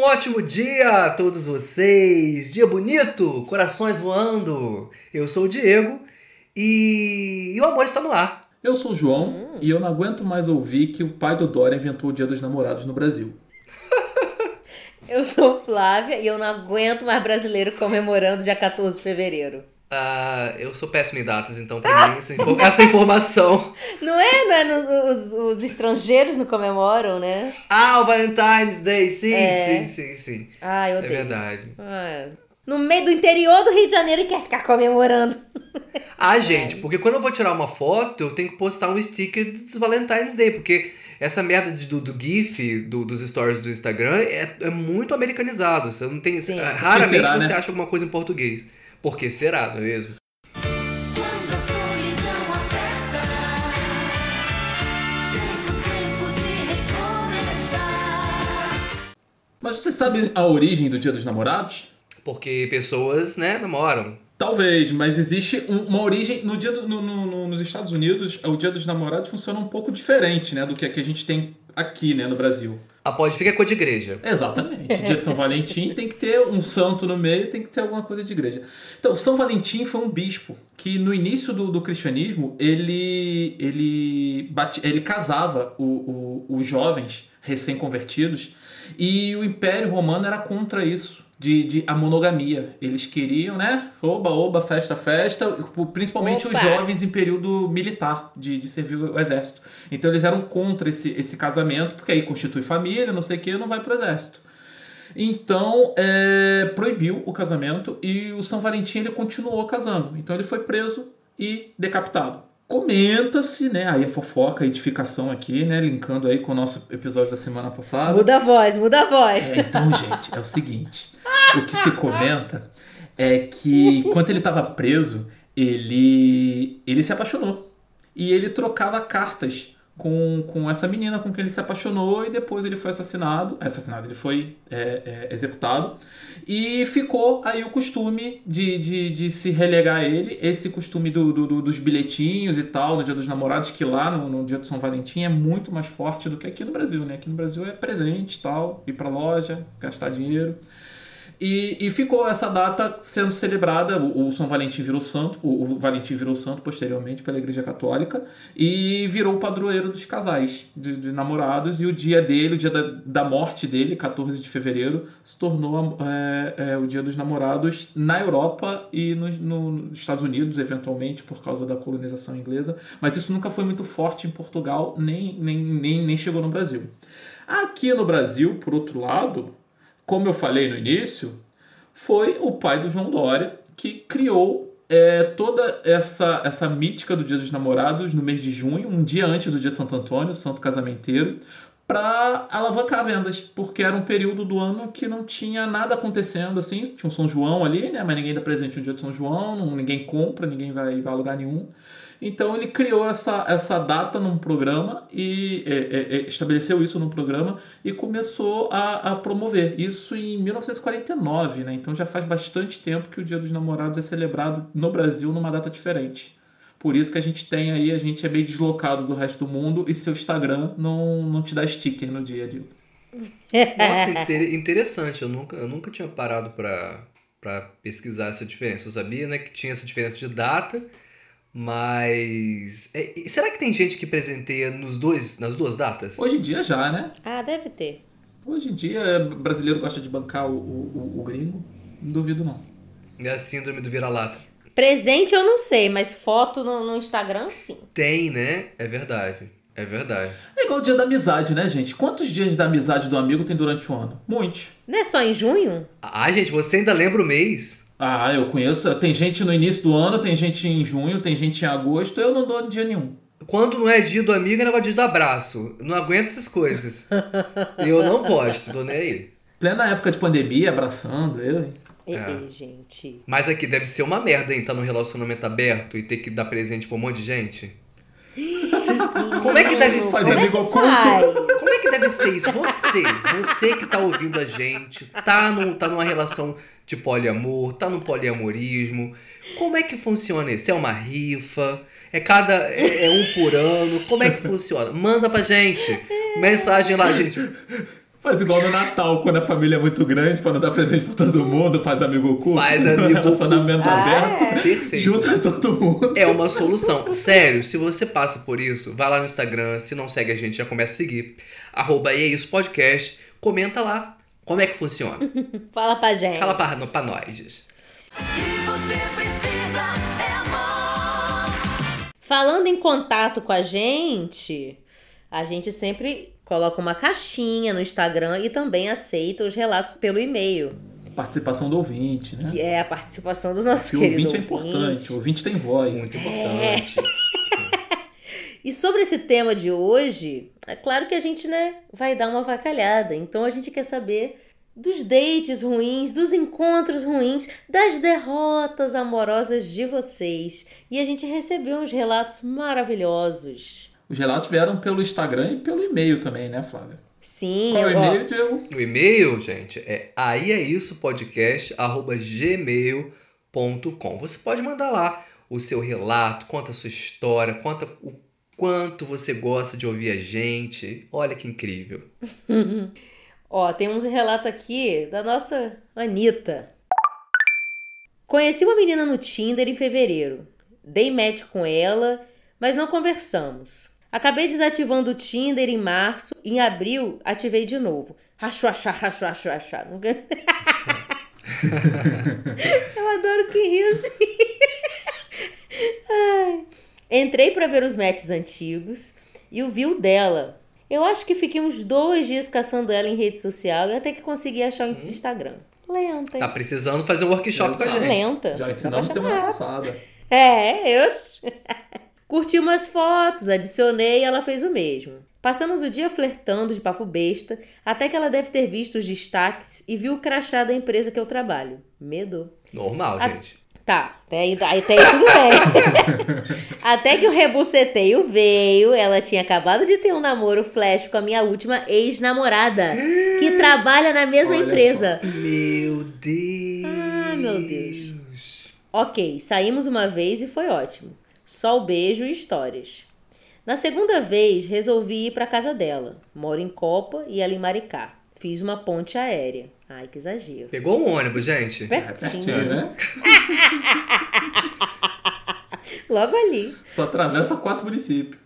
Um ótimo dia a todos vocês! Dia bonito, corações voando! Eu sou o Diego e, e o amor está no ar. Eu sou o João e eu não aguento mais ouvir que o pai do Dória inventou o Dia dos Namorados no Brasil. Eu sou Flávia e eu não aguento mais brasileiro comemorando dia 14 de fevereiro. Ah, eu sou péssimo em datas, então pra mim essa, info- essa informação. Não é? Não é? No- os, os estrangeiros não comemoram, né? Ah, o Valentine's Day, sim, É. sim, sim, sim. Ah, eu É odeio. verdade. Ah, no meio do interior do Rio de Janeiro e quer ficar comemorando. Ah, gente, porque quando eu vou tirar uma foto, eu tenho que postar um sticker dos Valentine's Day, porque essa merda de- do, do GIF, do- dos stories do Instagram, é, é muito americanizado. Você não tem. Sim. é, Raramente será, você né? acha alguma coisa em português. Por que será, não é mesmo? Quando a solidão aperta, chega o tempo de recomeçar. Mas você sabe a origem do Dia dos Namorados? Porque pessoas, né, namoram. Talvez, mas existe um- uma origem. No dia do- no- no- no- nos Estados Unidos, o Dia dos Namorados funciona um pouco diferente né, do que, a que a gente tem aqui né, no Brasil. A pode ficar com a de igreja. Exatamente. Dia de São Valentim tem que ter um santo no meio, tem que ter alguma coisa de igreja. Então, São Valentim foi um bispo que no início do, do cristianismo ele ele bati- ele casava o- o- os jovens recém-convertidos e o Império Romano era contra isso. De, de a monogamia. Eles queriam, né? Oba, oba, festa, festa. Principalmente os jovens em período militar, de, de servir o exército. Então eles eram contra esse, esse casamento, porque aí constitui família, não sei o que, não vai pro exército. Então, é, proibiu o casamento e o São Valentim ele continuou casando. Então ele foi preso e decapitado. Comenta-se, né? Aí a fofoca, a edificação aqui, né? Linkando aí com o nosso episódio da semana passada. Muda a voz, muda a voz. É, então, gente, é o seguinte: o que se comenta é que enquanto ele estava preso, ele, ele se apaixonou. E ele trocava cartas com, com essa menina com quem ele se apaixonou e depois ele foi assassinado. Assassinado, ele foi é, é, executado. E ficou aí o costume de, de, de se relegar ele, esse costume do, do- do- dos bilhetinhos e tal, no dia dos namorados, que lá no, no dia do São Valentim é muito mais forte do que aqui no Brasil, né? Aqui no Brasil é presente tal, ir pra loja, gastar dinheiro. E, e ficou essa data sendo celebrada, o, o São Valentim virou santo, o, o Valentim virou santo posteriormente pela Igreja Católica e virou o padroeiro dos casais, de, de namorados, e o dia dele, o dia da, da morte dele, 14 de fevereiro, se tornou é, é, o dia dos namorados na Europa e nos no, Estados Unidos, eventualmente, por causa da colonização inglesa, mas isso nunca foi muito forte em Portugal, nem, nem, nem, nem chegou no Brasil. Aqui no Brasil, por outro lado, como eu falei no início, foi o pai do João Dória que criou é, toda essa, essa mítica do Dia dos Namorados no mês de junho, um dia antes do dia de Santo Antônio, Santo Casamenteiro, para alavancar vendas, porque era um período do ano que não tinha nada acontecendo assim, tinha um São João ali, né, mas ninguém dá presente no dia de São João, ninguém compra, ninguém vai, vai a lugar nenhum. Então ele criou essa, essa data num programa e é, é, é, estabeleceu isso num programa e começou a, a promover. Isso em 1949, né? Então já faz bastante tempo que o Dia dos Namorados é celebrado no Brasil numa data diferente. Por isso que a gente tem aí, a gente é meio deslocado do resto do mundo e seu Instagram não, não te dá sticker no dia, Diego. Nossa, inter- interessante. Eu nunca, eu nunca tinha parado pra pesquisar essa diferença. Eu sabia, né, que tinha essa diferença de data, mas. é, será que tem gente que presenteia nos dois, nas duas datas? Hoje em dia já, né? Ah, deve ter. Hoje em dia, brasileiro gosta de bancar o, o, o- o gringo. Não duvido, não. É a síndrome do vira-lata. Presente eu não sei, mas foto no, no Instagram, sim. Tem, né? É verdade. É verdade. É igual o dia da amizade, né, gente? Quantos dias da amizade do amigo tem durante o ano? Muitos. Não é só em junho? Ah, gente, você ainda lembra o mês? Ah, eu conheço. Tem gente no início do ano, tem gente em junho, tem gente em agosto. Eu não dou dia nenhum. Quando não é dia do amigo, é negócio de dar abraço. Eu não aguento essas coisas. E eu não posto, tô nem aí. Plena época de pandemia, abraçando, eu, hein? É. ei, gente. Mas aqui deve ser uma merda, hein? Tá num relacionamento aberto e ter que dar presente pra um monte de gente. Como é que deve Faz ser? amigo oculto. Ai, Como é que deve ser isso? Você, você que tá ouvindo a gente, tá, num, tá numa relação de poliamor, tá no poliamorismo. Como é que funciona isso? É uma rifa? É cada. É, é um por ano? Como é que funciona? Manda pra gente. Mensagem lá, gente. Faz igual no Natal, quando a família é muito grande, pra não dar presente pra todo mundo, faz amigo oculto. Faz amigo Relacionamento Ah, aberto. Perfeito. Junta todo mundo. É uma solução. Sério, se você passa por isso, vai lá no Instagram. Se não segue a gente, já começa a seguir. Arroba e é isso podcast. Comenta lá como é que funciona. Fala pra gente. Fala pra, pra nós. O que você precisa é amor. Falando em contato com a gente, a gente sempre coloca uma caixinha no Instagram e também aceita os relatos pelo e-mail, Participação do ouvinte, né? que é a participação do nosso Que o querido ouvinte é importante, o ouvinte tem voz. Muito importante. E sobre esse tema de hoje, é claro que a gente, né, vai dar uma vacalhada. Então a gente quer saber dos dates ruins, dos encontros ruins, das derrotas amorosas de vocês. E a gente recebeu uns relatos maravilhosos. Os relatos vieram pelo Instagram e pelo e-mail também, né, Flávia? Sim, Qual é o e-mail, Diego? O e-mail, gente, é aí é isso podcast arroba gmail.com. Você pode mandar lá o seu relato, conta a sua história, conta o quanto você gosta de ouvir a gente. Olha que incrível. Ó, tem uns relatos aqui da nossa Anitta. Conheci uma menina no Tinder em fevereiro. Dei match com ela, mas não conversamos. Acabei desativando o Tinder em março. Em abril, ativei de novo. Rachu, achá, rachu, achu, achá. Eu adoro que rio assim. Ai. Entrei pra ver os matches antigos e o viu dela. Eu acho que fiquei uns dois dias caçando ela em rede social e até que consegui achar o Instagram. Lenta. hein? Tá precisando fazer um workshop com a gente. Lenta. Já ensinamos semana passada. É, eu. Curti umas fotos, adicionei e ela fez o mesmo. Passamos o dia flertando de papo besta, até que ela deve ter visto os destaques e viu o crachá da empresa que eu trabalho. Medo. Normal, A- gente. Tá, até aí, até aí tudo bem. até que o rebuceteio veio, ela tinha acabado de ter um namoro flash com a minha última ex-namorada, que trabalha na mesma Olha empresa. Meu Deus. Ah, meu Deus. Ok, saímos uma vez e foi ótimo. Só o beijo e histórias. Na segunda vez, resolvi ir pra casa dela. Moro em Copa e ela em Maricá. Fiz uma ponte aérea. Ai, que exagero. Pegou um ônibus, gente. É Pertinho. pertinho, né? Logo ali. Só atravessa quatro municípios.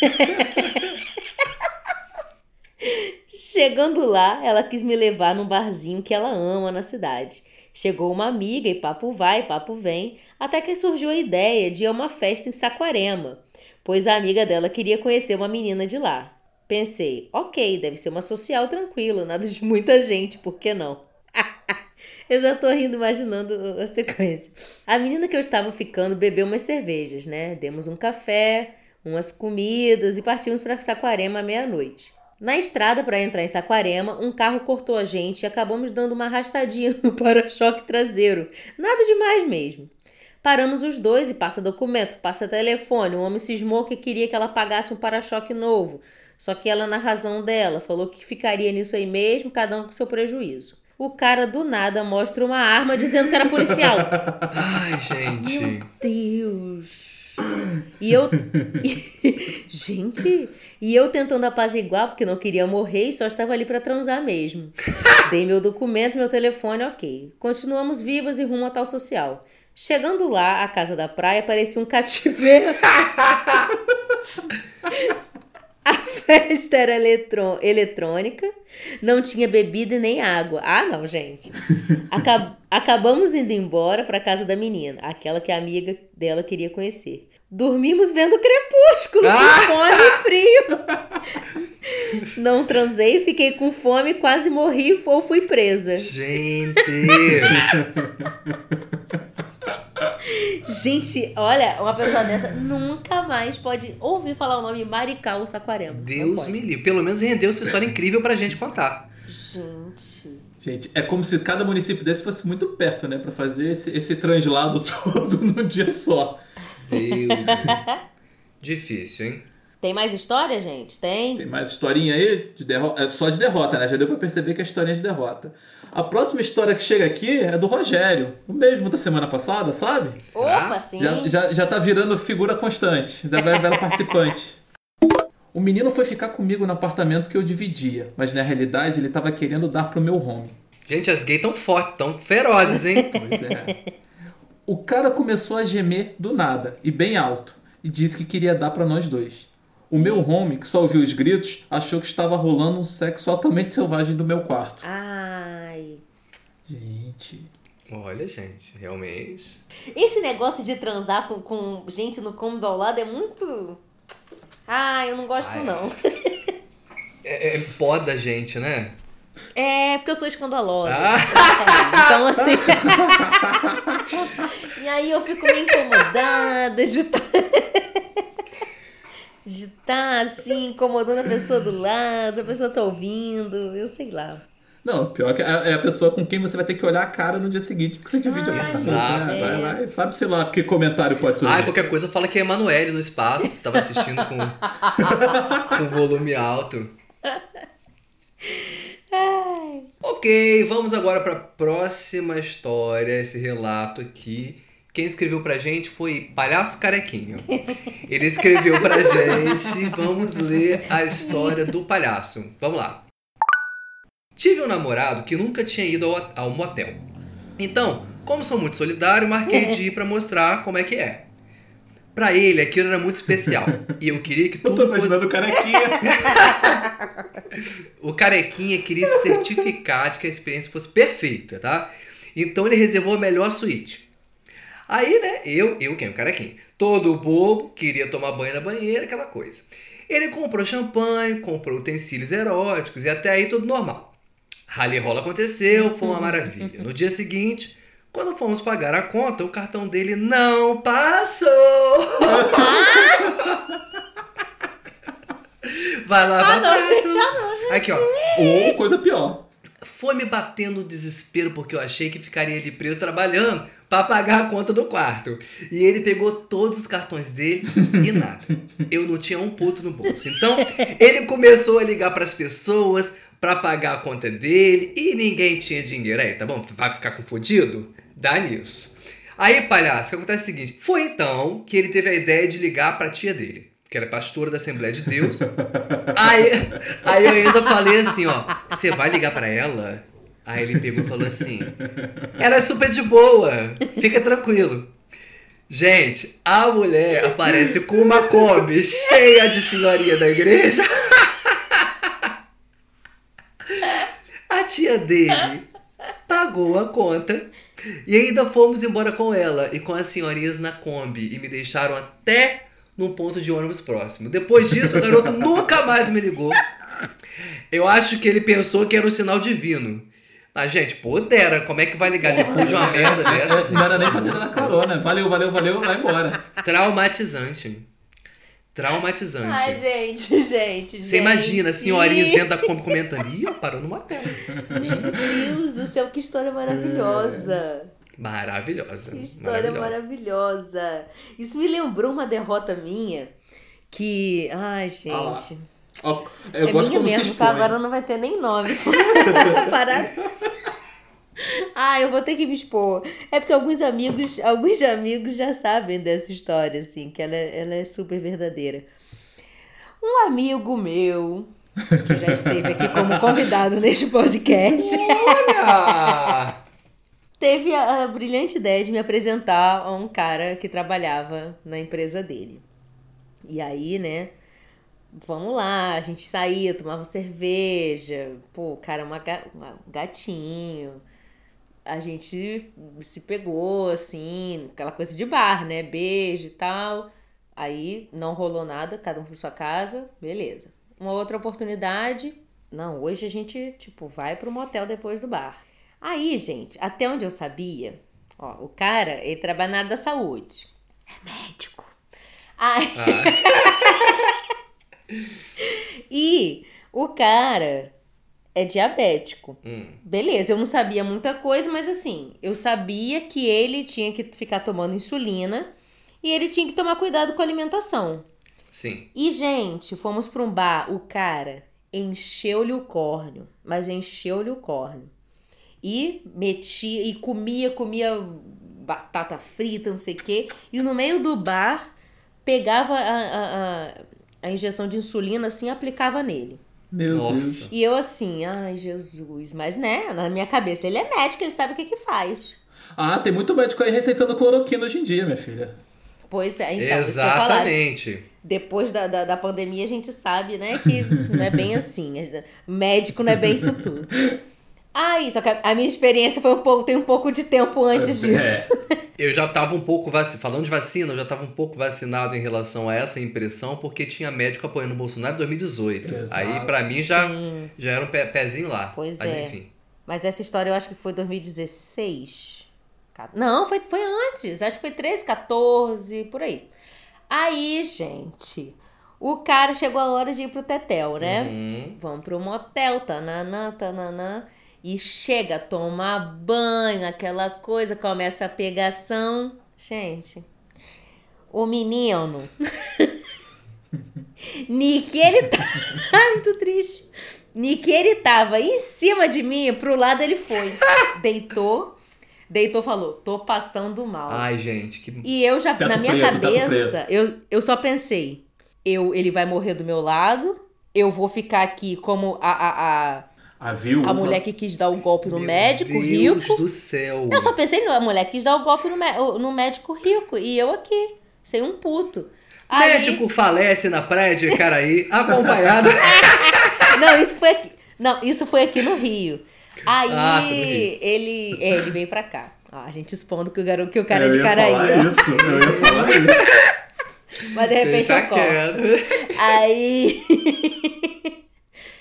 Chegando lá, ela quis me levar num barzinho que ela ama na cidade. Chegou uma amiga e papo vai, papo vem, até que surgiu a ideia de ir a uma festa em Saquarema, pois a amiga dela queria conhecer uma menina de lá. Pensei, ok, deve ser uma social tranquila, nada de muita gente, por que não? eu já tô rindo imaginando a sequência. A menina que eu estava ficando bebeu umas cervejas, né? Demos um café, umas comidas e partimos para Saquarema à meia-noite. Na estrada para entrar em Saquarema, um carro cortou a gente e acabamos dando uma arrastadinha no para-choque traseiro. Nada demais mesmo. Paramos os dois e passa documento, passa telefone. O homem cismou que queria que ela pagasse um para-choque novo. Só que ela, na razão dela, falou que ficaria nisso aí mesmo, cada um com seu prejuízo. O cara do nada mostra uma arma dizendo que era policial. Ai, gente. Deus. E eu. Gente, e eu tentando apaziguar porque não queria morrer e só estava ali pra transar mesmo. Dei meu documento, meu telefone, ok. Continuamos vivas e rumo a tal social. Chegando lá, a casa da praia parecia um cativeiro. A festa era eletrô- eletrônica, não tinha bebida e nem água. Ah, não, gente. Acab- acabamos indo embora pra casa da menina, aquela que a amiga dela queria conhecer. Dormimos vendo Crepúsculo, com fome e frio. Não transei, fiquei com fome, quase morri ou fui presa. Gente. Gente, olha, uma pessoa dessa nunca mais pode ouvir falar o nome Maricá ou Saquarema. Deus me livre. Pelo menos rendeu essa história incrível pra gente contar. Gente. Gente, é como se cada município desse fosse muito perto, né? Pra fazer esse, esse translado todo num dia só. Deus. Difícil, hein? Tem mais história, gente? Tem? Tem mais historinha aí? De derro... é só de derrota, né? Já deu pra perceber que é historinha de derrota. A próxima história que chega aqui é do Rogério. O mesmo da semana passada, sabe? Opa, sim. Já, já, já tá virando figura constante. Já vai virar participante. O menino foi ficar comigo no apartamento que eu dividia, mas na realidade ele tava querendo dar pro meu home. Gente, as gays tão fortes, tão ferozes, hein? Pois é. O cara começou a gemer do nada e bem alto e disse que queria dar pra nós dois. O meu home, que só ouviu os gritos, achou que estava rolando um sexo altamente selvagem do meu quarto. Ai. Gente. Olha, gente, realmente. Esse negócio de transar com, com gente no cômodo ao lado é muito. Ah, eu não gosto Ai. não. É, é pó da gente, né? É, porque eu sou escandalosa. Ah. Então, assim. e aí eu fico meio incomodada de estar. De estar assim, incomodando a pessoa do lado, a pessoa tá ouvindo, eu sei lá. Não, pior que é é a pessoa com quem você vai ter que olhar a cara no dia seguinte, porque você divide Ai, apartamento. Exato. né? Vai lá e sabe, sei lá, que comentário pode surgir. Ah, qualquer coisa fala que é Emanuele no espaço, você tava assistindo com, com volume alto. Ok, vamos agora para a próxima história, esse relato aqui. Quem escreveu pra gente foi Palhaço Carequinho. Ele escreveu pra gente. Vamos ler a história do palhaço. Vamos lá. Tive um namorado que nunca tinha ido ao, ao motel. Então, como sou muito solidário, marquei de ir pra mostrar como é que é. Pra ele, aquilo era muito especial. E eu queria que Eu tô tudo imaginando o carequinha. o carequinha queria se certificar de que a experiência fosse perfeita, tá? Então ele reservou a melhor suíte. Aí, né, eu, eu quem? O carequinha. Todo bobo, queria tomar banho na banheira, aquela coisa. Ele comprou champanhe, comprou utensílios eróticos e até aí tudo normal. Rally rola aconteceu, foi uma maravilha. No dia seguinte, quando fomos pagar a conta, o cartão dele não passou. Vai lá, vai lá. Aqui, ó. Ou coisa pior. Foi me batendo o desespero porque eu achei que ficaria ali preso trabalhando pra pagar a conta do quarto. E ele pegou todos os cartões dele e nada. Eu não tinha um puto no bolso. Então, ele começou a ligar pras pessoas pra pagar a conta dele e ninguém tinha dinheiro. Aí, tá bom? Vai ficar confundido? Dá nisso. Aí, palhaço, o que acontece é o seguinte: foi então que ele teve a ideia de ligar pra tia dele, que era pastora da Assembleia de Deus. aí, aí eu ainda falei assim: ó, você vai ligar pra ela? Aí ele pegou e falou assim: ela é super de boa, fica tranquilo. Gente, a mulher aparece com uma Kombi cheia de senhoria da igreja. A tia dele pagou a conta e ainda fomos embora com ela e com as senhorias na Kombi e me deixaram até num ponto de ônibus próximo. Depois disso, o garoto nunca mais me ligou. Eu acho que ele pensou que era um sinal divino. Mas, gente, pudera, como é que vai ligar depois de uma merda dessa? gente? Não era nem pra ter dado a carona. Valeu, valeu, valeu, vai embora. Traumatizante. Traumatizante. Ai, gente, gente. Você imagina, senhorinhas dentro da Kombi comentando, ih, ó, parou no motel. Meu Deus do céu, que história maravilhosa. Maravilhosa. Que história maravilhosa. maravilhosa. Isso me lembrou uma derrota minha que. Ai, Ah gente. Ó, eu é gosto minha como mesmo, tá? Agora não vai ter nem nome. Parar. Ah, eu vou ter que me expor. É porque alguns amigos, alguns amigos já sabem dessa história, assim, que ela, é- ela é super verdadeira. Um amigo meu, que já esteve aqui como convidado neste podcast, Olha! teve a, a brilhante ideia de me apresentar a um cara que trabalhava na empresa dele. E aí, né? Vamos lá, a gente saía, tomava cerveja. Pô, o cara, é uma, uma- um gatinho. A gente se pegou, assim, aquela coisa de bar, né? Beijo e tal. Aí não rolou nada, cada um por sua casa, beleza. Uma outra oportunidade, não, hoje a gente, tipo, vai pro motel depois do bar. Aí, gente, até onde eu sabia, ó, o cara, ele trabalha na área da saúde. É médico. Aí, Ah, e o cara é diabético. hum, Beleza, eu não sabia muita coisa, mas assim, eu sabia que ele tinha que ficar tomando insulina e ele tinha que tomar cuidado com a alimentação. sim. E, gente, fomos pra um bar, o cara encheu-lhe o córneo, mas encheu-lhe o córneo. E metia, e comia, comia batata frita, não sei o quê. E no meio do bar, pegava a, a, a, a injeção de insulina assim aplicava nele. Meu Nossa. Deus. E eu assim, ai Jesus, mas né, na minha cabeça ele é médico, ele sabe o que que faz. Ah, tem muito médico aí receitando cloroquina hoje em dia, minha filha. Pois é, então. Exatamente. Depois da, da, da pandemia a gente sabe, né, que não é bem assim. Médico não é bem isso tudo. Ai, só que a, minha experiência foi um pouco, tem um pouco de tempo antes É. disso. Eu já tava um pouco vacinado. Falando de vacina, eu já tava um pouco vacinado em relação a essa impressão, porque tinha médico apoiando o Bolsonaro em 2018. Exato. Aí, pra mim, já, Sim. já era um pé- pezinho lá. Pois Mas é. enfim. Mas essa história eu acho que foi 2016. Ca- Não, foi, foi antes. Acho que foi 13, 14, por aí. Aí, gente, o cara chegou a hora de ir pro Tetel, né? Hum, Vamos pro motel, tananã, tananã. E chega, toma banho, aquela coisa, começa a pegação. Gente, o menino. Nick, ele tá. Ai, muito triste. Nick, ele tava em cima de mim, pro lado ele foi. Deitou. Deitou, falou: tô passando mal. Ai, gente, que. E eu já, Teto na minha preto, cabeça, eu, eu só pensei, eu, ele vai morrer do meu lado, eu vou ficar aqui como a, a, a, A viúva. a mulher que quis dar o golpe no Meu médico Deus rico. do céu. Eu só pensei, a mulher que quis dar o golpe no, no médico rico, e eu aqui, sem um puto. Aí- Médico falece na praia de Caraí, acompanhado. Não, isso foi aqui. Não, isso foi aqui no Rio. Aí Ah, ele, é, ele veio pra cá. Ah, a gente expondo que o garoto que o cara é eu de ia Caraí. falar ó. isso, eu ia falar isso. Mas de repente Deixa eu corto. quieto. Aí.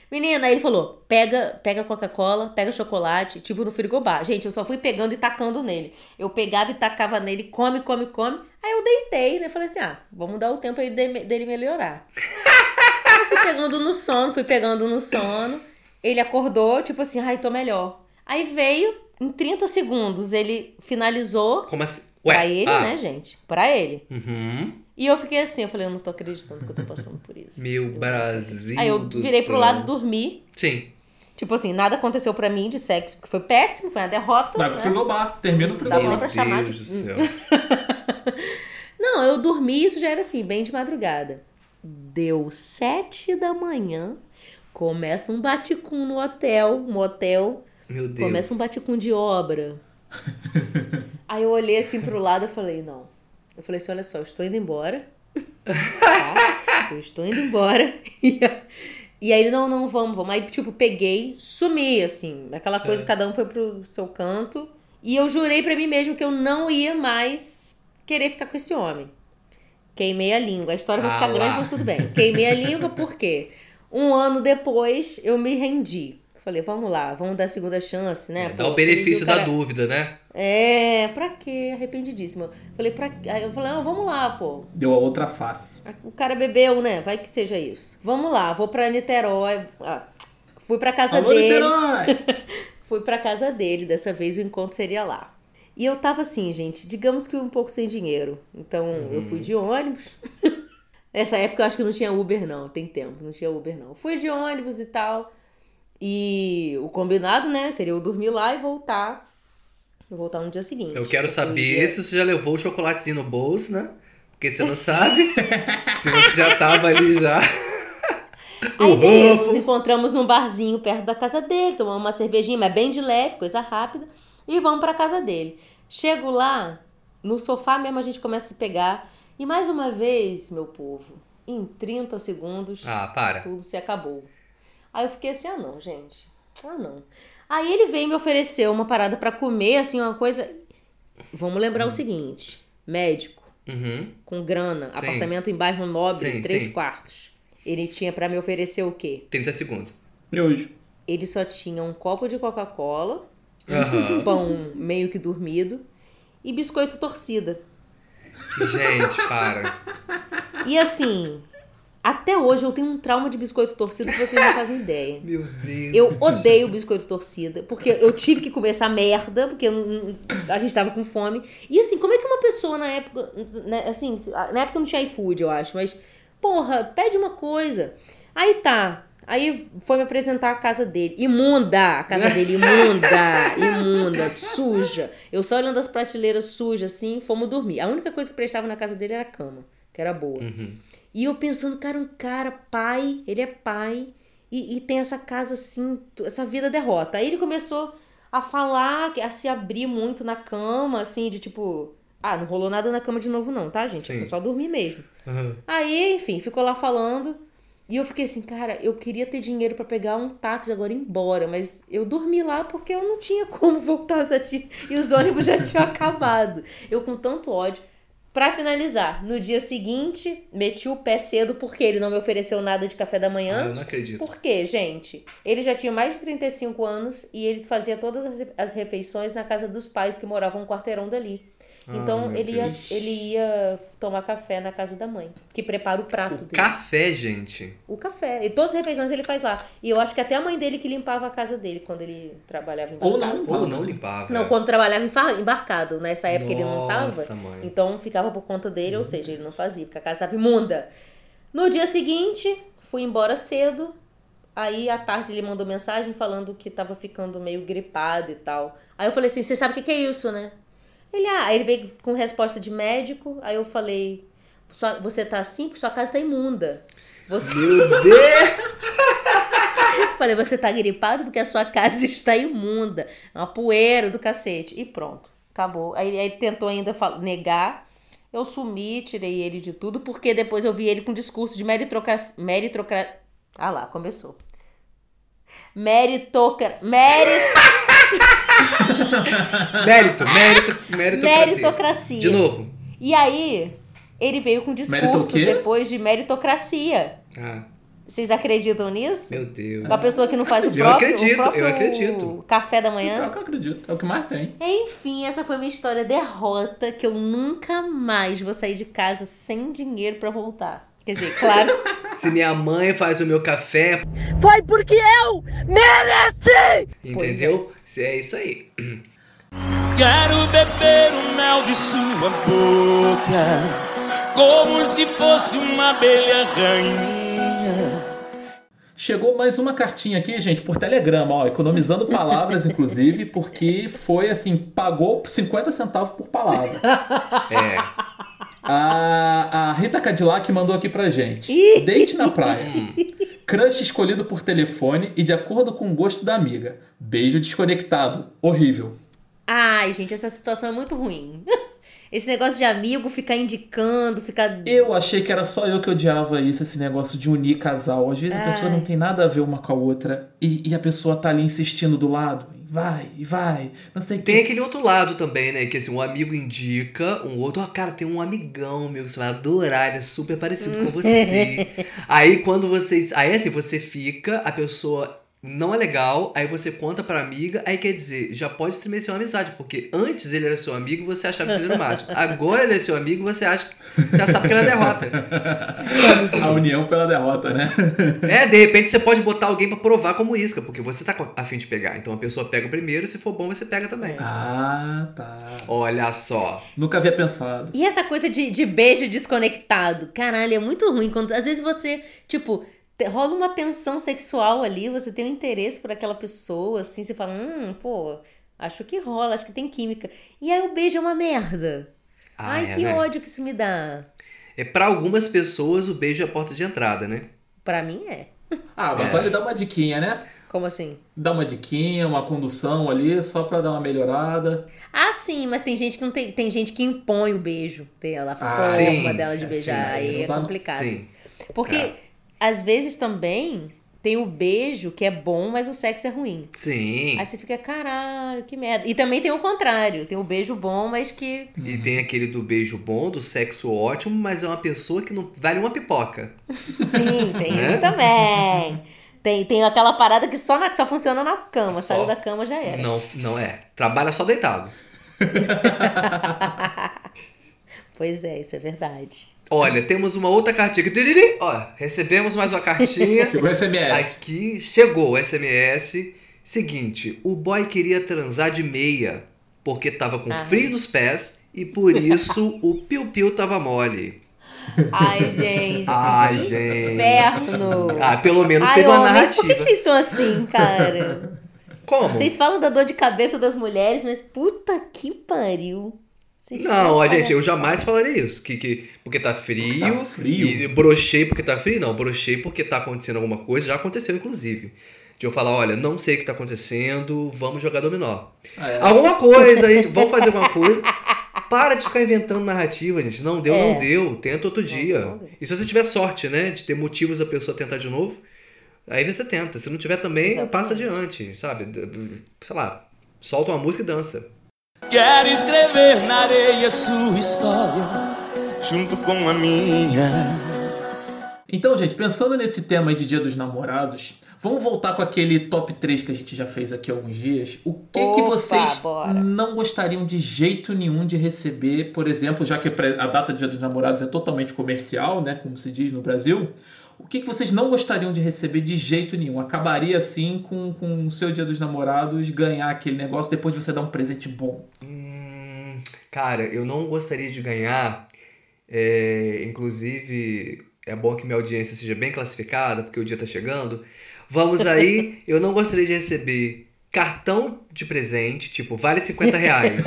Menina, aí ele falou: pega, pega Coca-Cola, pega chocolate, tipo no frigobar. Gente, eu só fui pegando e tacando nele. Eu pegava e tacava nele, come, come, come. Aí eu deitei, né? Falei assim: ah, vamos dar o tempo aí de- dele melhorar. Aí eu fui pegando no sono, fui pegando no sono. Ele acordou, tipo assim, ai, tô melhor. Aí veio, em 30 segundos, ele finalizou Como assim? Ué, pra ele, ah. né, gente? Pra ele. Uhum. E eu fiquei assim, eu falei, eu não tô acreditando que eu tô passando por isso. Meu Brasil. Aí eu virei pro céu. lado dormir. Sim. Tipo assim, nada aconteceu pra mim de sexo, porque foi péssimo, foi uma derrota. Vai pro né? frigobar, termina o Dá pra frigobar. pra chamar Deus de- do céu. Não, eu dormi, isso já era assim, bem de madrugada. Deu sete da manhã, começa um baticum no hotel, motel, Meu Deus. começa um baticum de obra. Aí eu olhei assim pro lado e falei, não. Eu falei assim, olha só, eu estou indo embora. Tá? Eu estou indo embora. E aí ele, não, não, vamos, vamos. Aí, tipo, peguei, sumi, assim. Aquela coisa, cada um foi pro seu canto. E eu jurei pra mim mesmo que eu não ia mais querer ficar com esse homem. Queimei a língua. A história vai Ah ficar grande, lá. mas tudo bem. Queimei a língua porque um ano depois eu me rendi. Falei, vamos lá, vamos dar a segunda chance, né? É, Pô, dá o benefício o cara- da dúvida, né? É, pra quê? Arrependidíssima. Falei, pra quê? Aí eu falei, não, vamos lá, pô. Deu a outra face. O cara bebeu, né? Vai que seja isso. Vamos lá, vou pra Niterói. Ah, fui pra casa Alô, dele. Niterói! Fui pra casa dele, dessa vez o encontro seria lá. E eu tava assim, gente, digamos que um pouco sem dinheiro. Então eu fui de ônibus. Nessa época eu acho que não tinha Uber, não, tem tempo, não tinha Uber, não. Fui de ônibus e tal. E o combinado, né, seria eu dormir lá e voltar. Voltar no dia seguinte. Eu quero saber dia- se você já levou o chocolatezinho no bolso, né? Porque você não sabe. se você já tava ali já. Aí, beleza, nos encontramos num barzinho perto da casa dele, tomamos uma cervejinha, mas bem de leve, coisa rápida, e vamos pra casa dele. Chego lá, no sofá mesmo a gente começa a pegar, e mais uma vez, meu povo, em 30 segundos, Ah, para. tudo se acabou. Aí eu fiquei assim, ah não, gente, ah não. Aí ele veio me oferecer uma parada pra comer, assim, uma coisa... Vamos lembrar o seguinte, médico, Uhum. com grana, Sim. apartamento em bairro nobre, Sim, três sim. quartos. Ele tinha pra me oferecer o quê? 30 segundos. Miojo. Ele só tinha um copo de Coca-Cola, Aham. pão meio que dormido e biscoito torcida. Gente, para. E assim, até hoje eu tenho um trauma de biscoito torcida que vocês não fazem ideia. Meu Deus. Eu odeio biscoito torcida, porque eu tive que comer essa merda, porque a gente tava com fome. E assim, como é que uma pessoa na época, né, assim, na época não tinha iFood, eu acho, mas porra, pede uma coisa. Aí tá. Aí foi me apresentar a casa dele. Imunda! A casa dele, imunda! Imunda, suja. Eu só olhando as prateleiras sujas assim, fomos dormir. A única coisa que prestava na casa dele era a cama, que era boa. Uhum. E eu pensando, cara, um cara, pai, ele é pai, e, e tem essa casa assim, essa vida derrota. Aí ele começou a falar, a se abrir muito na cama, assim, de tipo. Ah, não rolou nada na cama de novo, não, tá, gente? Sim. Eu só dormi mesmo. Aham. Aí, enfim, ficou lá falando. E eu fiquei assim, cara, eu queria ter dinheiro pra pegar um táxi agora e ir embora, mas eu dormi lá porque eu não tinha como voltar já tinha, e os ônibus já tinham acabado. Eu com tanto ódio. Pra finalizar, no dia seguinte, meti o pé cedo porque ele não me ofereceu nada de café da Ah, manhã. eu não acredito. Por quê, gente? Ele já tinha mais de 35 anos e ele fazia todas as- as refeições na casa dos pais que moravam um quarteirão dali. Então Ah, meu ele ia, Deus. ele ia tomar café na casa da mãe, que prepara o prato O dele. café, gente. O café. E todas as refeições ele faz lá. E eu acho que até a mãe dele que limpava a casa dele quando ele trabalhava embarcado. Ou não limpava. Ou não limpava. Não, é. quando trabalhava embarcado. Nessa época ele não Nossa, tava. mãe. Então ficava por conta dele, ou seja, ele não fazia, porque a casa estava imunda. No dia seguinte, fui embora cedo. Aí à tarde ele mandou mensagem falando que tava ficando meio gripado e tal. Aí eu falei assim: você sabe o que, que é isso, né? Ele, ah, aí ele veio com resposta de médico. Aí eu falei: "Sua- você tá assim porque sua casa tá imunda. Você Meu Deus! Falei, você tá gripado porque a sua casa está imunda. É uma poeira do cacete. E pronto, acabou. Aí ele tentou ainda negar. Eu sumi, tirei ele de tudo, porque depois eu vi ele com discurso de meritocracia. Meritocra... Ah lá, começou. Meritocra... Merit... Mérito, mérito, meritocracia. Meritocracia. De novo. E aí, ele veio com Mérito o discurso depois de meritocracia. Ah, Vocês acreditam nisso? meu Deus. Uma pessoa que não faz o Eu próprio, acredito, o próprio eu acredito. café da É manhã. o que eu acredito. É o que mais tem. Enfim, essa foi minha história derrota que eu nunca mais vou sair de casa sem dinheiro pra voltar. Quer dizer, claro, Se minha mãe faz o meu café, Foi porque eu mereci! entendeu? É isso aí. Quero beber o mel de sua boca, como se fosse uma abelha rainha. Chegou mais uma cartinha aqui, gente, por telegrama, ó, economizando palavras, inclusive, porque foi assim, pagou 50 centavos por palavra. É. A, a Rita Cadillac mandou aqui pra gente. Date na praia. Crush escolhido por telefone e de acordo com o gosto da amiga. Beijo desconectado. Horrível. ai, gente, essa situação é muito ruim. Esse negócio de amigo ficar indicando, ficar. Eu achei que era só eu que odiava isso, esse negócio de unir casal. Às vezes a pessoa não tem nada a ver uma com a outra e, e a pessoa tá ali insistindo do lado. Vai, vai, não sei o Tem que. aquele outro lado também, né? Que assim, um amigo indica, um outro, ó, cara, tem um amigão meu que você vai adorar, ele é super parecido com você. aí quando vocês. Aí assim, você fica, a pessoa não é legal, aí você conta pra amiga, aí quer dizer, já pode estremecer uma amizade, porque antes ele era seu amigo e você achava que ele era o máximo. Agora ele é seu amigo você acha que já sabe que ele é derrota. A união pela derrota, né? É, de repente você pode botar alguém pra provar como isca, porque você tá a fim de pegar. Então a pessoa pega primeiro, se for bom, você pega também. Ah, tá. Olha só. Nunca havia pensado. E essa coisa de, de beijo desconectado? Caralho, é muito ruim. Quando, às vezes você, tipo, rola uma tensão sexual ali, você tem um interesse por aquela pessoa, assim, você fala, hum, pô, acho que rola, acho que tem química. E aí o beijo é uma merda. Ah, Ai, é, que né? ódio que isso me dá. É para algumas pessoas o beijo é a porta de entrada, né? Pra mim é. Ah, mas pode dar uma diquinha, né? Como assim? Dar uma diquinha, uma condução ali, só pra dar uma melhorada. Ah, sim, mas tem gente que não tem. Tem gente que impõe o beijo dela, a Ah, forma sim. dela de É, beijar. sim, aí é dá- complicado. Sim. Porque É. às vezes também tem o beijo que é bom, mas o sexo é ruim. Sim. Aí você fica, caralho, que merda. E também tem o contrário, tem o beijo bom, mas que. E tem aquele do beijo bom, do sexo ótimo, mas é uma pessoa que não vale uma pipoca. Sim, tem Né? isso também. Tem, tem aquela parada que só, na- só funciona na cama. Só. Saiu da cama já era. Não, não é. Trabalha só deitado. Pois é, isso é verdade. Olha, temos uma outra cartinha! Ó, recebemos mais uma cartinha. Chegou SMS. Aqui chegou o SMS. Seguinte, o boy queria transar de meia porque tava com Ah. frio nos pés e por isso o piu-piu tava mole. Ai, gente. Ai, gente. Inferno. Ah, pelo menos Ai, teve uma homens, por que, narrativa. que vocês são assim, cara? Como? Vocês falam da dor de cabeça das mulheres, mas puta que pariu. Vocês Não, a gente, eu jamais falaria isso. Que, que, porque tá frio. Porque tá frio. E brochei porque tá frio. Não, brochei porque tá acontecendo alguma coisa. Já aconteceu, inclusive. De eu falar, olha, não sei o que tá acontecendo, vamos jogar dominó. Ah, é. Alguma coisa, gente, vamos fazer alguma coisa. Para de ficar inventando narrativa, gente. Não deu, É. não deu. Tenta outro dia. não. E se você tiver sorte, né, de ter motivos a pessoa tentar de novo, aí você tenta. Se não tiver também, Exatamente. passa adiante, sabe? Sei lá, solta uma música e dança. Quero escrever na areia sua história, junto com a minha. Então, gente, pensando nesse tema aí de Dia dos Namorados, vamos voltar com aquele top 3 que a gente já fez aqui há alguns dias. O que que Opa, vocês bora. não gostariam de jeito nenhum de receber, por exemplo, já que a data do Dia dos Namorados é totalmente comercial, né, como se diz no Brasil, o que que vocês não gostariam de receber de jeito nenhum? Acabaria assim com, com o seu Dia dos Namorados ganhar aquele negócio depois de você dar um presente bom. Hum, cara, eu não gostaria de ganhar. é, inclusive, é bom que minha audiência seja bem classificada, porque o dia tá chegando. Vamos aí, eu não gostaria de receber cartão de presente, tipo, vale 50 reais.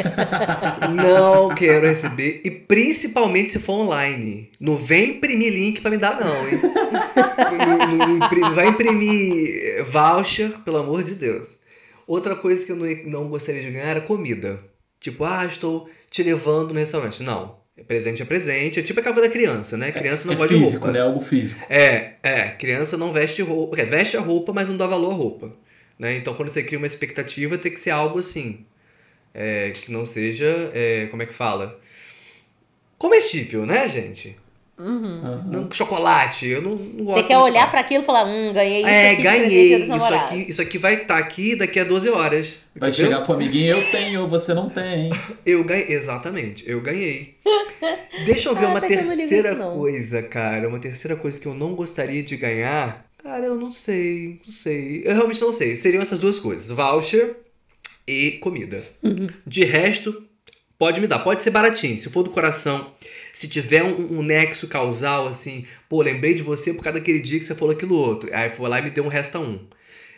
não quero receber. E principalmente se for online. Não vem imprimir link pra me dar, não, hein? Não- não- não vai imprimir voucher, pelo amor de Deus. Outra coisa que eu não, não gostaria de ganhar era comida. Tipo, ah, estou te levando no restaurante. Não. Presente é presente. É tipo aquela coisa da criança, né? Criança não é gosta físico, roupa. né? Algo físico. É, é. Criança não veste roupa. Veste a roupa, mas não dá valor à roupa. Né? Então, quando você cria uma expectativa, tem que ser algo assim. é, que não seja. é, como é que fala? Comestível, né, gente? Não, chocolate. Eu não, não gosto Você quer olhar chocolate. pra aquilo e falar, hum, ganhei isso É, aqui ganhei. Isso aqui, isso aqui vai estar aqui daqui a 12 horas. Vai entendeu? chegar pro amiguinho, eu tenho, você não tem. Eu ganhei. Exatamente, eu ganhei. Deixa eu ver Ah, uma terceira coisa, cara. Uma terceira coisa que eu não gostaria de ganhar. Cara, eu não sei. Não sei. Eu realmente não sei. Seriam essas duas coisas: voucher e comida. De resto, pode me dar. Pode ser baratinho. Se for do coração. Se tiver um, um nexo causal, assim, pô, lembrei de você por causa daquele dia que você falou aquilo outro. Aí foi lá e me deu um resta um.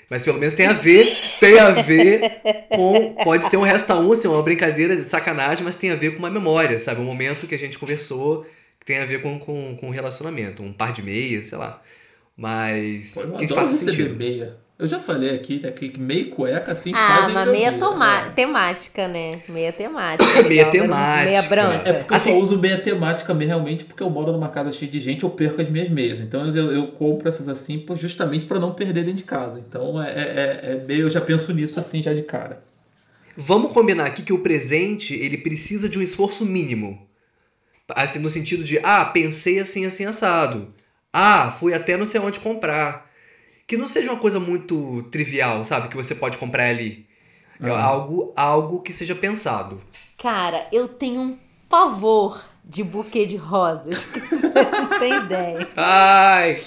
Mas pelo menos tem a ver, tem a ver com. Pode ser um resta um, assim, uma brincadeira de sacanagem, mas tem a ver com uma memória, sabe? Um momento que a gente conversou que tem a ver com, com, com um relacionamento. Um par de meias, sei lá. Mas. Pô, eu que receber sentido. meia. Eu já falei aqui né, que meia cueca assim Ah, fazem mas meu meia dia. toma- É. temática, né? Meia temática. Meia temática. Meia branca. É porque eu Assim- só uso meia temática mesmo, realmente porque eu moro numa casa cheia de gente, eu perco as minhas meias. Então eu, eu compro essas assim justamente pra não perder dentro de casa. Então é, é, é meio, eu já penso nisso assim já de cara. Vamos combinar aqui que o presente, ele precisa de um esforço mínimo. Assim, no sentido de, ah, pensei assim, assim, assado. Ah, fui até não sei onde comprar. Que não seja uma coisa muito trivial, sabe? Que você pode comprar ali. É algo, algo que seja pensado. Cara, eu tenho um pavor de buquê de rosas. que Você não tem ideia. Ai!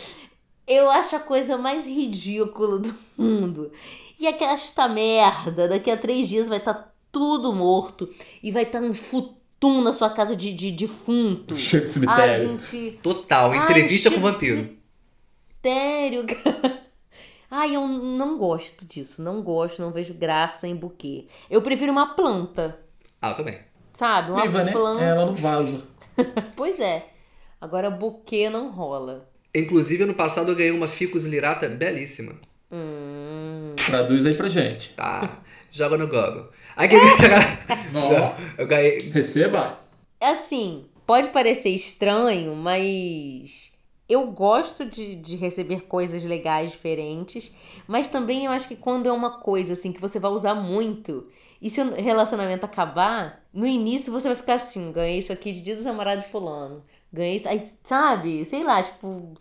Eu acho a coisa mais ridícula do mundo. E aquela esta merda, daqui a três dias vai estar tudo morto. E vai estar um futum na sua casa de, de defunto. Cheio de Ai, cemitério. gente. Total, Ai, entrevista com vampiro. Cemitério, cara. Ai, eu não gosto disso. Não gosto, não vejo graça em buquê. Eu prefiro uma planta, Ah, eu também. sabe? Uma Viva, né? planta. É, ela no vaso. Pois é. Agora buquê não rola. Inclusive, ano passado eu ganhei uma ficus lirata belíssima. Traduz aí pra gente. Tá. Joga no Google. Aí que Ó, eu ganhei. receba. Assim, pode parecer estranho, mas eu gosto de, de receber coisas legais, diferentes. Mas também eu acho que quando é uma coisa assim que você vai usar muito, e se o relacionamento acabar, no início você vai ficar assim: ganhei isso aqui de dia dos namorados de fulano. Ganhei isso. Aí, sabe? Sei lá, tipo.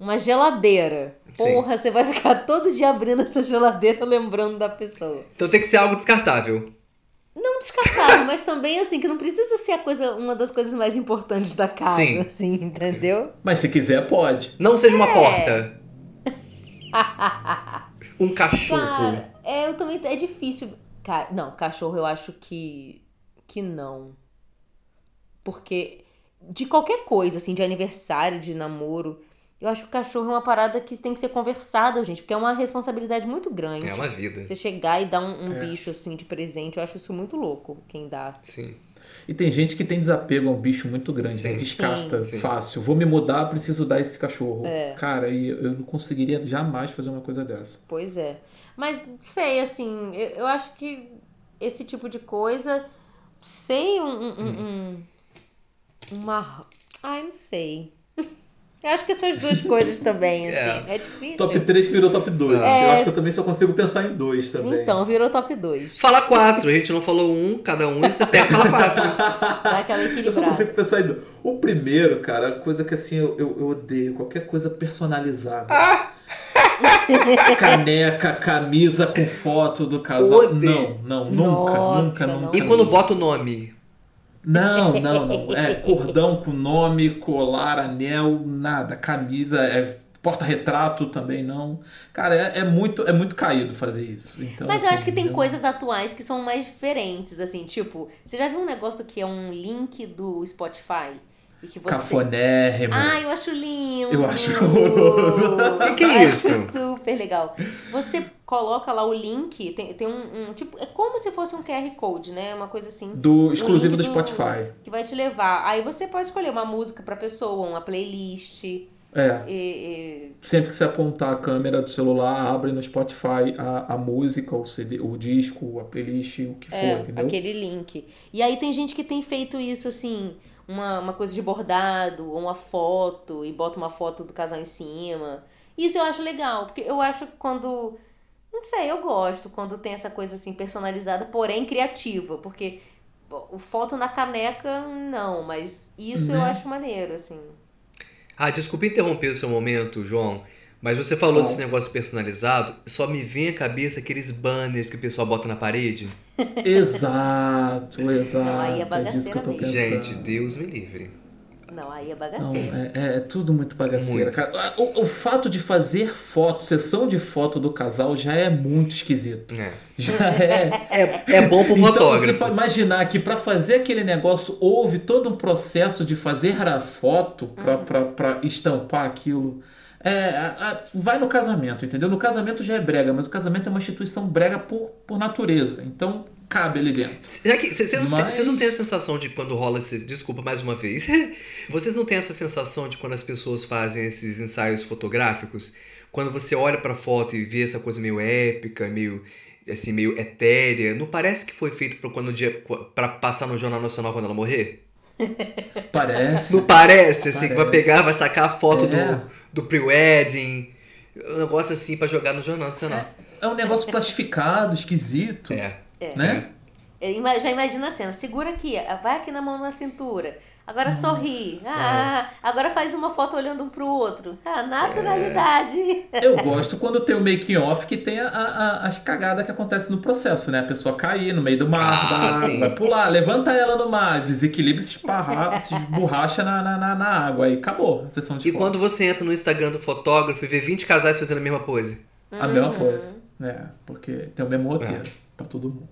Uma geladeira. Porra, você vai ficar todo dia abrindo essa geladeira lembrando da pessoa. Então tem que ser algo descartável. Não descartável, mas também assim, que não precisa ser a coisa, uma das coisas mais importantes da casa, Sim. assim, entendeu? Mas se quiser, pode. Não seja uma É. porta. Um cachorro. Cara, é, eu também. É difícil. Ca- não, cachorro eu acho que. que não. Porque de qualquer coisa, assim, de aniversário, de namoro, eu acho que o cachorro é uma parada que tem que ser conversada, gente, porque é uma responsabilidade muito grande. É uma vida. Você chegar e dar um, um É. bicho assim de presente, eu acho isso muito louco, quem dá. Sim. E tem gente que tem desapego a um bicho muito grande, Sim. né? descarta Sim, sim. fácil. Vou me mudar, preciso dar esse cachorro. É. Cara, e eu não conseguiria jamais fazer uma coisa dessa. Pois é. Mas sei, assim, eu, eu acho que esse tipo de coisa, sem um. um, um- um- uma. Ai, não sei. Eu acho que essas duas coisas também, assim. É, difícil. Top 3 que virou top 2. É. Eu acho que eu também só consigo pensar em dois também. Então, virou top 2. Fala quatro, a gente não falou um, cada um, e você pega fala quatro. Dá aquela Eu só consigo pensar em dois. O primeiro, cara, coisa que assim eu, eu, eu odeio, qualquer coisa personalizada. Ah! Caneca, camisa com foto do casal. Odeio. Não, não, nunca, Nossa, nunca, nunca. E quando nunca. bota o nome? Não, não, não. É cordão com nome, colar, anel, nada. Camisa, é porta-retrato também não. Cara, é, é muito, é muito caído fazer isso. Então, Mas eu assim, acho que tem eu- coisas atuais que são mais diferentes, assim, tipo, você já viu um negócio que é um link do Spotify? E que você. Cafonérrimo. Ah, eu acho lindo. Eu acho horroroso. Que que é isso? Acho super legal. Você coloca lá o link, tem, tem um, um- Tipo, é como se fosse um QR Code, né? Uma coisa assim. Do O exclusivo do Spotify. Que vai te levar. Aí você pode escolher uma música pra pessoa, uma playlist. E, É. e- Sempre que você apontar a câmera do celular, abre no Spotify a, a música, o CD, o disco, a playlist, o que for, é, entendeu? aquele link. E aí tem gente que tem feito isso assim. Uma, uma coisa de bordado, ou uma foto, e bota uma foto do casal em cima. Isso eu acho legal, porque eu acho que quando. Não sei, eu gosto quando tem essa coisa assim personalizada, porém criativa. Porque o foto na caneca, não, mas isso eu Né? acho maneiro, assim. Ah, desculpa interromper o seu momento, João, mas você falou desse negócio personalizado, só me vem à cabeça aqueles banners que o pessoal bota na parede. Exato, exato. Não, aí é é disso que eu tô bagaceira pensando. Gente, Deus me livre. Não, aí é Não, bagaceiro. é, é- é tudo muito bagaceira, Muito. cara. O, o fato de fazer foto, sessão de foto do casal já é muito esquisito. É, Já é. é, é bom pro Então você fotógrafo. imaginar que para fazer aquele negócio houve todo um processo de fazer a foto pra, Uhum. pra, pra estampar aquilo. É, a- a- vai no casamento, entendeu? No casamento já é brega, mas o casamento é uma instituição brega por, por natureza. Então cabe ali dentro. Será que vocês não, Mas- não têm a sensação de quando rola esses. Desculpa mais uma vez. Vocês não têm essa sensação de quando as pessoas fazem esses ensaios fotográficos? Quando você olha pra foto e vê essa coisa meio épica, meio. Assim, meio etérea. Não parece que foi feito pra, quando dia, pra passar no Jornal Nacional quando ela morrer? Parece. Não parece, assim, que vai Parece. pegar, vai sacar a foto É. do, do pre-wedding. Um negócio assim pra jogar no Jornal Nacional. É um negócio plastificado, esquisito. É. Né? É, ima- Já imagina a cena, segura aqui, vai aqui na mão na cintura. Agora sorri. Ah, agora faz uma foto olhando um pro outro. Ah, naturalidade. Eu gosto quando tem o making off que tem a, a- a- as cagadas que acontecem no processo, né? A pessoa cair no meio do mar, Ah, da vai pular, levanta ela no mar, desequilibra, se esparra, se esborracha na, na, na, na água. Aí acabou a sessão de E foto. quando você entra no Instagram do fotógrafo e vê 20 casais fazendo a mesma pose. A mesma coisa, né? Porque tem o mesmo roteiro É. pra todo mundo.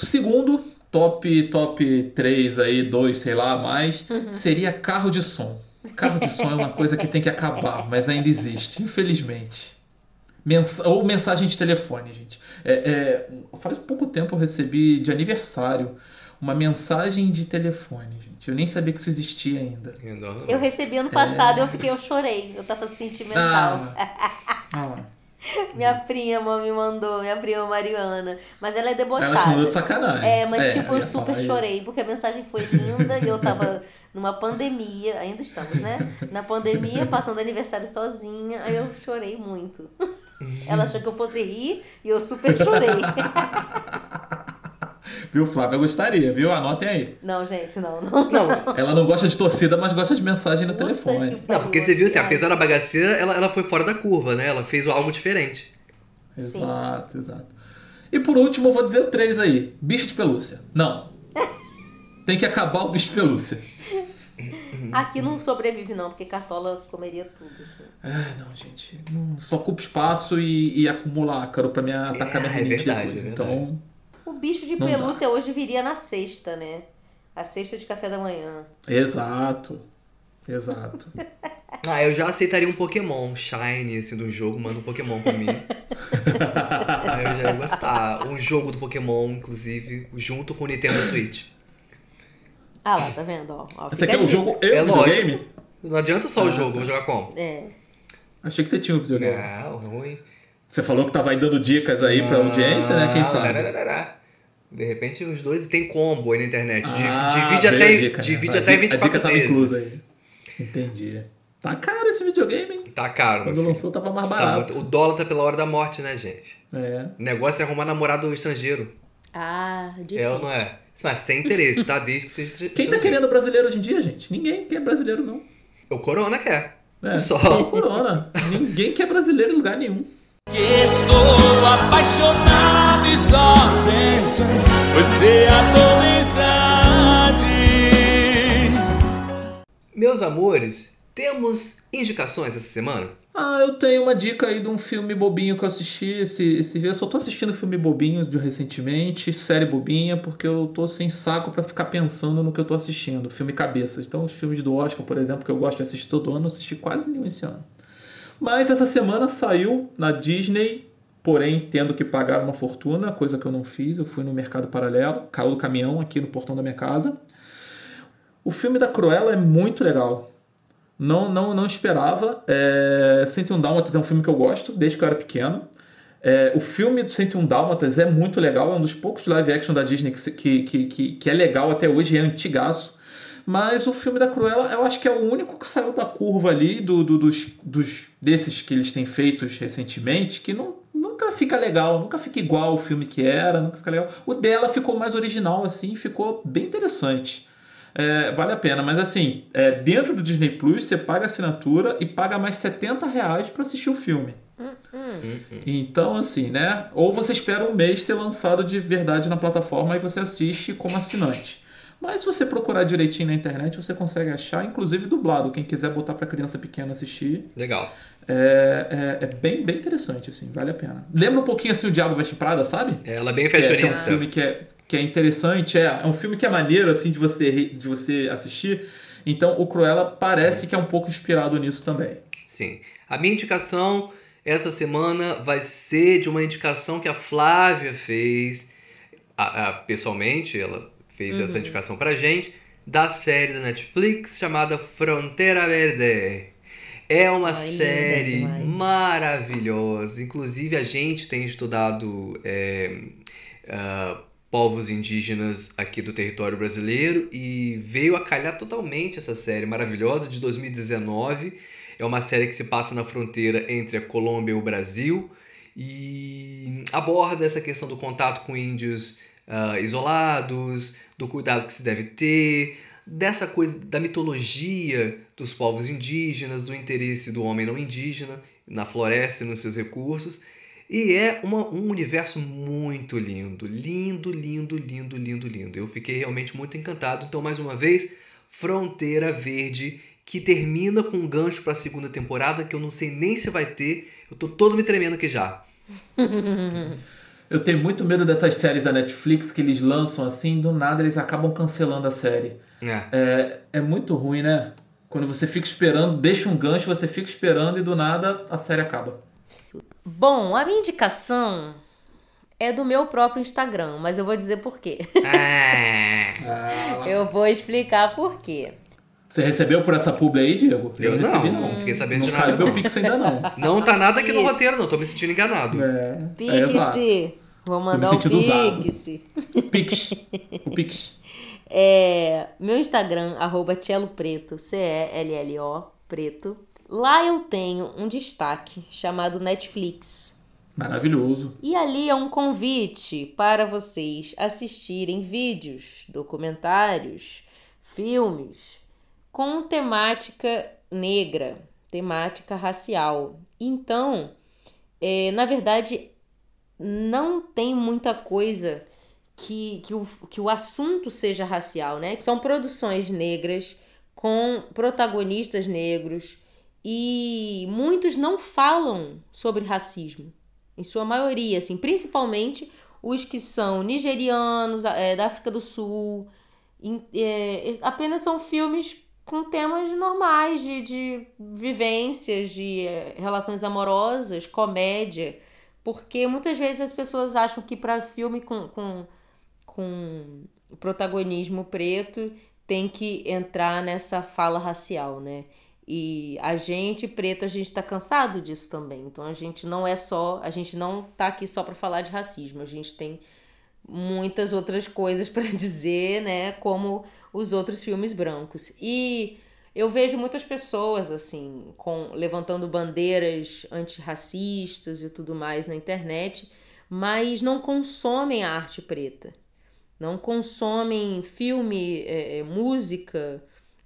O segundo, top, top 3 aí, 2, sei lá, mais, seria carro de som. Carro de som é uma coisa que tem que acabar, mas ainda existe, infelizmente. Mensa- ou mensagem de telefone, gente. É, é, faz pouco tempo eu recebi de aniversário uma mensagem de telefone, gente. Eu nem sabia que isso existia ainda. Eu recebi ano passado e eu fiquei, eu chorei. Eu tava sentimental. Ah, ah lá. Minha prima me mandou, minha prima Mariana. Mas ela é debochada. Ela te mandou de sacanagem. É, mas tipo, eu ia super falar isso. chorei, porque a mensagem foi linda e eu tava numa pandemia, ainda estamos, né? Na pandemia, passando aniversário sozinha, aí eu chorei muito. Ela achou que eu fosse rir e eu super chorei. Viu, Flávia? Gostaria, viu? Anotem aí. Não, gente, não, não. Não, Ela não gosta de torcida, mas gosta de mensagem no Puta telefone. que não, porque você viu assim, apesar da bagaceira, ela, ela foi fora da curva, né? Ela fez algo diferente. Exato, exato. E por último, eu vou dizer o 3 aí. Bicho de pelúcia. Não. Tem que acabar o bicho de pelúcia. Aqui não sobrevive, não, porque cartola comeria tudo. assim. Ah, não, gente. Não, só ocupa espaço e, e acumula ácaro pra me atacar minha É, é rinite verdade, depois. é então, bicho de Não pelúcia hoje viria na sexta, né? A sexta de café da manhã. exato. Exato. Ah, eu já aceitaria um Pokémon um Shine, assim, do jogo, manda um Pokémon pra mim. Aí eu já ia gostar. Um jogo do Pokémon, inclusive, junto com o Nintendo Switch. Ah lá, tá vendo? Ó, ó, Você fica quer a um jogo e É um videogame? lógico. Não adianta só o jogo, vou jogar como? É. Achei que você tinha um videogame. Não, ruim. Você falou que tava aí dando dicas aí pra audiência, né? Quem Não, sabe? dararara. De repente os dois tem combo aí na internet. Ah, divide até, dica, né? divide A até dica- a 24 dica tava vezes. inclusa aí. Entendi. Tá caro esse videogame, hein? Tá caro. Quando lançou tava mais Tá barato. muito- o dólar tá pela hora da morte, né, gente? É. O negócio é arrumar namorado estrangeiro. Ah, difícil. É ou não é? Mas sem interesse, tá? Desde que seja Quem tá querendo brasileiro hoje em dia, gente? Ninguém quer brasileiro, não. O Corona quer. É, Só. o Corona. Ninguém quer brasileiro em lugar nenhum. Que estou apaixonado e só penso em você a todo instante. Meus amores, temos indicações essa semana? Ah, eu tenho uma dica aí de um filme bobinho que eu assisti esse, esse Eu só tô assistindo filme bobinho de recentemente, série bobinha, porque eu tô sem saco pra ficar pensando no que eu tô assistindo. Filme cabeças. Então, os filmes do Oscar, por exemplo, que eu gosto de assistir todo ano, eu assisti quase nenhum esse ano. Mas essa semana saiu na Disney, porém tendo que pagar uma fortuna, coisa que eu não fiz. Eu fui no mercado paralelo, caiu do caminhão aqui no portão da minha casa. O filme da Cruella é muito legal. Não, não, não esperava. É... 101 Dálmatas é um filme que eu gosto, desde que eu era pequeno. É, o filme do 101 Dálmatas é muito legal, é um dos poucos live action da Disney que, que, que, que é legal até hoje, é antigaço. Mas o filme da Cruella, eu acho que é o único que saiu da curva ali, do, do- dos, dos desses que eles têm feitos recentemente, que não, nunca fica legal, nunca fica igual o filme que era, nunca fica legal. O dela ficou mais original, assim, ficou bem interessante. É, vale a pena, mas assim, é, dentro do Disney Plus você paga assinatura e paga mais 70 reais pra assistir o filme. Então, assim, né? Ou você espera um mês ser lançado de verdade na plataforma e você assiste como assinante. Mas se você procurar direitinho na internet, você consegue achar, inclusive dublado. Quem quiser botar pra criança pequena assistir, Legal. é, é, é bem, bem interessante, assim, vale a pena. Lembra um pouquinho assim o Diabo Veste Prada, sabe? Ela é bem Que é, é um fashionista. filme que é, que é interessante, é, é um filme que é maneiro assim de você de você assistir. Então o Cruella parece que é um pouco inspirado nisso também. Sim. A minha indicação essa semana vai ser de uma indicação que a Flávia fez a- a- pessoalmente, ela fez essa indicação pra gente, da série da Netflix chamada Fronteira Verde. É uma Ai, linda série demais. maravilhosa. Inclusive, a gente tem estudado é, ah, povos indígenas aqui do território brasileiro e veio a calhar totalmente essa série maravilhosa de 2019. É uma série que se passa na fronteira entre a Colômbia e o Brasil e aborda essa questão do contato com índios ah, isolados, do cuidado que se deve ter, dessa coisa da mitologia dos povos indígenas, do interesse do homem não indígena na floresta e nos seus recursos. E é uma- um universo muito lindo, lindo, lindo, lindo, lindo, lindo. Eu fiquei realmente muito encantado. Então, mais uma vez, Fronteira Verde, que termina com um gancho para a segunda temporada, que eu não sei nem se vai ter. Eu tô todo me tremendo aqui já. Eu tenho muito medo dessas séries da Netflix que eles lançam assim, do nada eles acabam cancelando a série. É. É, é muito ruim, né? Quando você fica esperando, deixa um gancho, você fica esperando e do nada a série acaba. Bom, a minha indicação é do meu próprio Instagram, mas eu vou dizer por quê. Ah, Eu vou explicar por quê. Você recebeu por essa publi aí, Diego? eu não, recebi, não fiquei sabendo Não de nada. caiu meu Não. Pix ainda não. não tá nada aqui no roteiro, não. Tô me sentindo enganado. É, é exato. Pix, vou mandar o usado. Pix. Pix. O Pix. É, meu Instagram, arroba Cielo Preto, C-E-L-L-O, preto. Lá eu tenho um destaque chamado Netflix. Maravilhoso. E ali é um convite para vocês assistirem vídeos, documentários, filmes com temática negra, temática racial. Então, é, na verdade, não tem muita coisa que, que, o, que o assunto seja racial, né? São produções negras com protagonistas negros e muitos não falam sobre racismo, em sua maioria, assim, principalmente os que são nigerianos, é, da África do Sul, em- é, apenas são filmes com temas normais de, de vivências, de é, relações amorosas, comédia, porque muitas vezes as pessoas acham que para filme com, com, com protagonismo preto tem que entrar nessa fala racial, né? E a gente, preto, a gente tá cansado disso também. Então a gente não é só, a gente não tá aqui só para falar de racismo. A gente tem muitas outras coisas para dizer, né, como os outros filmes brancos. E eu vejo muitas pessoas assim, com levantando bandeiras antirracistas e tudo mais na internet, mas não consomem a arte preta. Não consomem filme, é, é, música,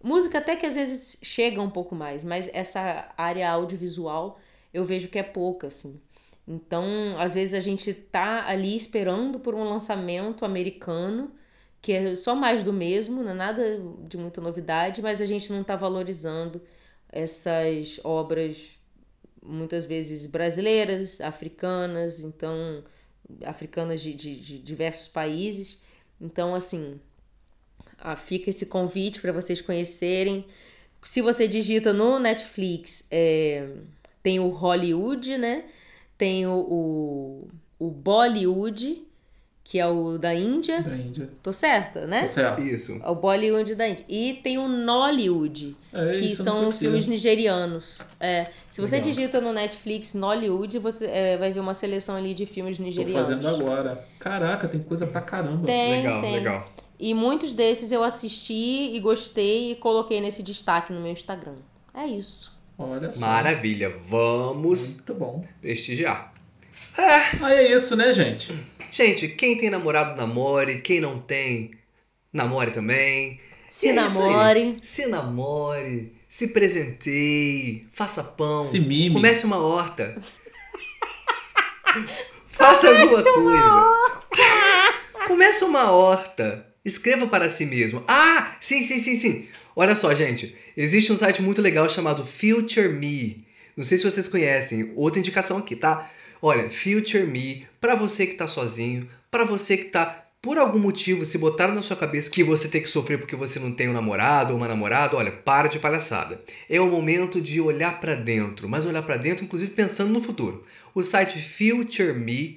Música até que às vezes chega um pouco mais, mas essa área audiovisual eu vejo que é pouca, assim. Então, às vezes a gente tá ali esperando por um lançamento americano, que é só mais do mesmo, não é nada de muita novidade, mas a gente não tá valorizando essas obras muitas vezes brasileiras, africanas, então africanas de, de, de diversos países. Então, assim, ah, fica esse convite para vocês conhecerem. Se você digita no Netflix, é, tem o Hollywood, né? Tem o, o, o Bollywood, que é o da Índia. Da Índia. Tô certa, né? Tá certo. Isso. O Bollywood da Índia. E tem o Nollywood, É, que são os filmes nigerianos. É, se você Legal. digita no Netflix Nollywood, você é, vai ver uma seleção ali de filmes Tô nigerianos. fazendo agora. Caraca, tem coisa pra caramba. Tem, legal, tem. legal. E muitos desses eu assisti e gostei e coloquei nesse destaque no meu Instagram. É isso. Olha só. Maravilha. Vamos Muito bom. prestigiar. Aí é isso, né, gente? Gente, quem tem namorado, namore. Quem não tem, namore também. Se E é namore. Se namore. Se presenteie. Faça pão. Se mime. Comece uma horta. Faça alguma coisa. Comece uma horta. Escreva para si mesmo. Ah, sim, sim, sim, sim. Olha só, gente. Existe um site muito legal chamado Future Me. Não sei se vocês conhecem. Outra indicação aqui, tá? Olha, Future Me, para você que tá sozinho, para você que tá por algum motivo se botaram na sua cabeça que você tem que sofrer porque você não tem um namorado ou uma namorada, olha, para de palhaçada. É o momento de olhar para dentro, mas olhar para dentro inclusive pensando no futuro. O site futureme.org,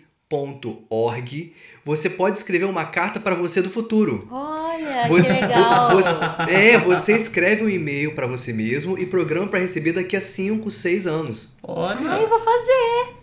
você pode escrever uma carta para você do futuro. Olha, que legal. Você, é, você escreve um e-mail para você mesmo e programa para receber daqui a 5, 6 anos. Olha. Eu vou fazer.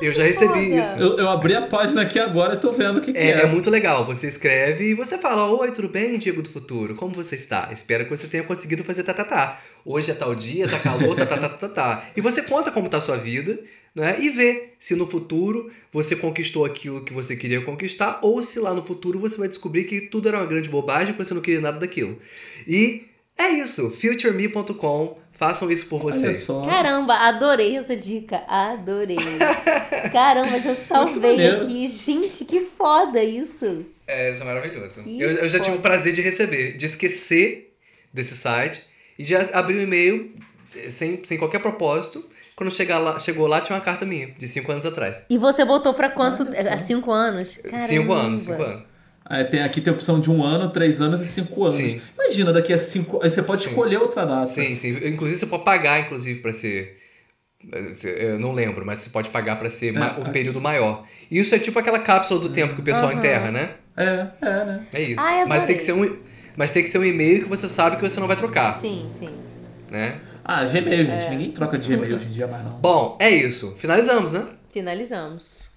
Eu já recebi foda. isso. Eu, eu abri a página aqui agora e tô vendo o que, que É, é. é muito legal. Você escreve e você fala: Oi, tudo bem, Diego do Futuro? Como você está? Espero que você tenha conseguido fazer tá, tá, tá. Hoje é tal dia, tá calor, tá, tá, tá, tá, tá. E você conta como tá a sua vida, né? E vê se no futuro você conquistou aquilo que você queria conquistar ou se lá no futuro você vai descobrir que tudo era uma grande bobagem, que você não queria nada daquilo. E é isso. futureme.com. Façam isso por vocês. só. Caramba, adorei essa dica. Adorei. Caramba, já salvei aqui. Gente, que foda isso. É, isso é maravilhoso. Que Eu, eu já tive o prazer de receber, de esquecer desse site e de abrir um e-mail eh, sem, sem qualquer propósito. Quando chegar lá, chegou lá, tinha uma carta minha, de 5 anos atrás. E você botou pra quanto? Há cinco anos? 5 anos, Caramba. 5 anos. Aí tem, aqui tem a opção de um ano, três anos e cinco anos. Sim. Imagina, daqui a cinco. Aí você pode escolher outra data. Sim, sim. Inclusive, você pode pagar, inclusive, pra ser. Eu não lembro, mas você pode pagar pra ser ma- um período maior. Isso é tipo aquela cápsula do tempo que o pessoal enterra, né? É, é, né? É isso. Ai, mas tem que ser um. Mas tem que ser um e-mail que você sabe que você não vai trocar, Sim, sim. né? Ah, Gmail, gente. Ninguém troca de Gmail hoje em dia mais não. Bom, é isso. Finalizamos, né? Finalizamos.